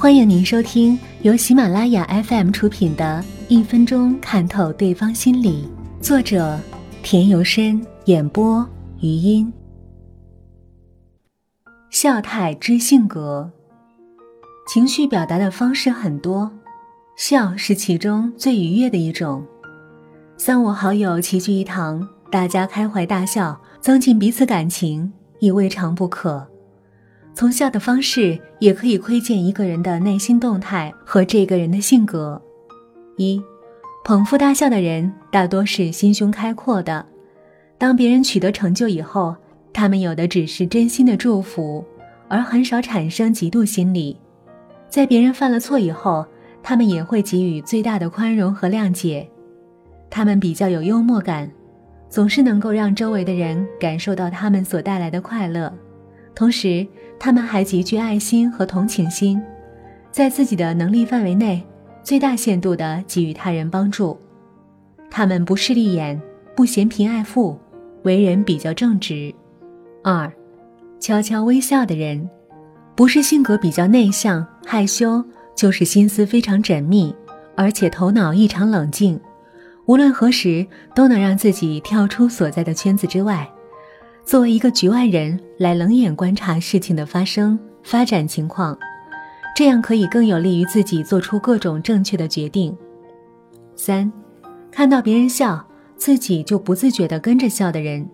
欢迎您收听由喜马拉雅 FM 出品的《一分钟看透对方心理》，作者田由深，演播余音。笑态之性格，情绪表达的方式很多，笑是其中最愉悦的一种。三五好友齐聚一堂，大家开怀大笑，增进彼此感情，亦未尝不可。从笑的方式也可以窥见一个人的内心动态和这个人的性格。一，捧腹大笑的人大多是心胸开阔的。当别人取得成就以后，他们有的只是真心的祝福，而很少产生嫉妒心理。在别人犯了错以后，他们也会给予最大的宽容和谅解。他们比较有幽默感，总是能够让周围的人感受到他们所带来的快乐。同时，他们还极具爱心和同情心，在自己的能力范围内，最大限度地给予他人帮助。他们不势利眼，不嫌贫爱富，为人比较正直。二，悄悄微笑的人，不是性格比较内向害羞，就是心思非常缜密，而且头脑异常冷静，无论何时都能让自己跳出所在的圈子之外。作为一个局外人来冷眼观察事情的发生发展情况，这样可以更有利于自己做出各种正确的决定。三，看到别人笑，自己就不自觉地跟着笑的人，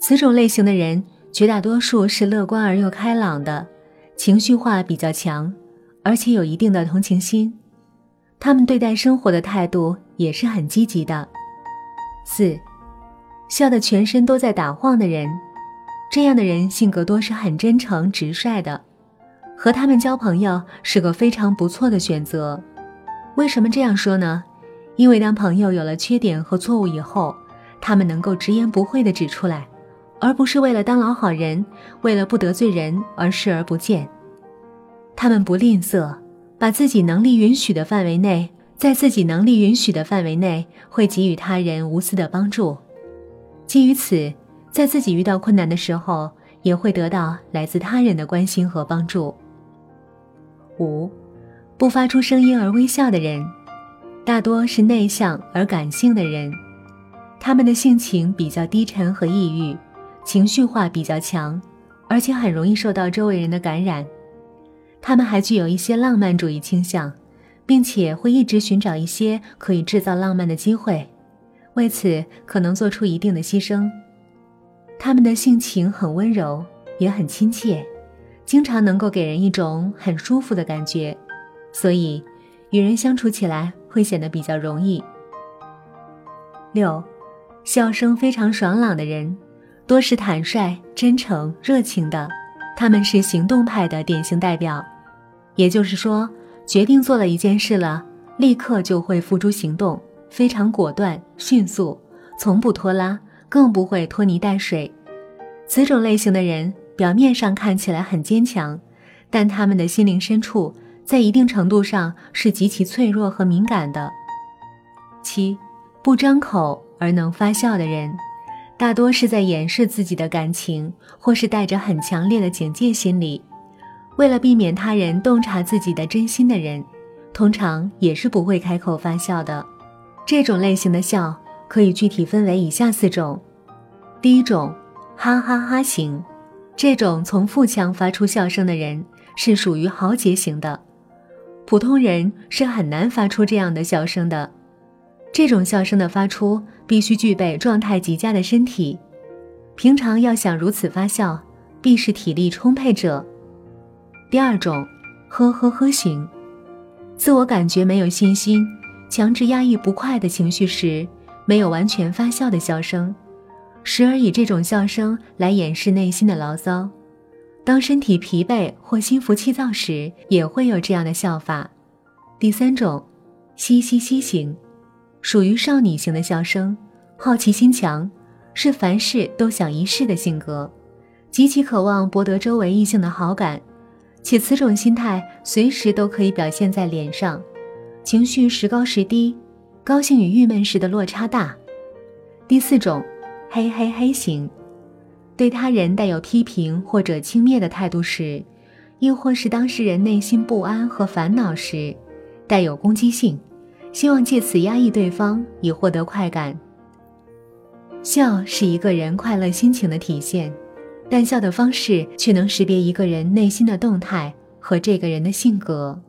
此种类型的人绝大多数是乐观而又开朗的，情绪化比较强，而且有一定的同情心，他们对待生活的态度也是很积极的。四。笑得全身都在打晃的人，这样的人性格多是很真诚直率的，和他们交朋友是个非常不错的选择。为什么这样说呢？因为当朋友有了缺点和错误以后，他们能够直言不讳地指出来，而不是为了当老好人，为了不得罪人而视而不见。他们不吝啬，把自己能力允许的范围内，在自己能力允许的范围内，会给予他人无私的帮助。基于此，在自己遇到困难的时候，也会得到来自他人的关心和帮助。五，不发出声音而微笑的人，大多是内向而感性的人，他们的性情比较低沉和抑郁，情绪化比较强，而且很容易受到周围人的感染。他们还具有一些浪漫主义倾向，并且会一直寻找一些可以制造浪漫的机会。为此，可能做出一定的牺牲。他们的性情很温柔，也很亲切，经常能够给人一种很舒服的感觉，所以与人相处起来会显得比较容易。六，笑声非常爽朗的人，多是坦率、真诚、热情的，他们是行动派的典型代表。也就是说，决定做了一件事了，立刻就会付诸行动。非常果断、迅速，从不拖拉，更不会拖泥带水。此种类型的人表面上看起来很坚强，但他们的心灵深处在一定程度上是极其脆弱和敏感的。七，不张口而能发笑的人，大多是在掩饰自己的感情，或是带着很强烈的警戒心理。为了避免他人洞察自己的真心的人，通常也是不会开口发笑的。这种类型的笑可以具体分为以下四种：第一种，哈哈哈型，这种从腹腔发出笑声的人是属于豪杰型的，普通人是很难发出这样的笑声的。这种笑声的发出必须具备状态极佳的身体，平常要想如此发笑，必是体力充沛者。第二种，呵呵呵型，自我感觉没有信心。强制压抑不快的情绪时，没有完全发笑的笑声，时而以这种笑声来掩饰内心的牢骚。当身体疲惫或心浮气躁时，也会有这样的笑法。第三种，嘻嘻嘻型，属于少女型的笑声，好奇心强，是凡事都想一试的性格，极其渴望博得周围异性的好感，且此种心态随时都可以表现在脸上。情绪时高时低，高兴与郁闷时的落差大。第四种，嘿嘿嘿型，对他人带有批评或者轻蔑的态度时，亦或是当事人内心不安和烦恼时，带有攻击性，希望借此压抑对方以获得快感。笑是一个人快乐心情的体现，但笑的方式却能识别一个人内心的动态和这个人的性格。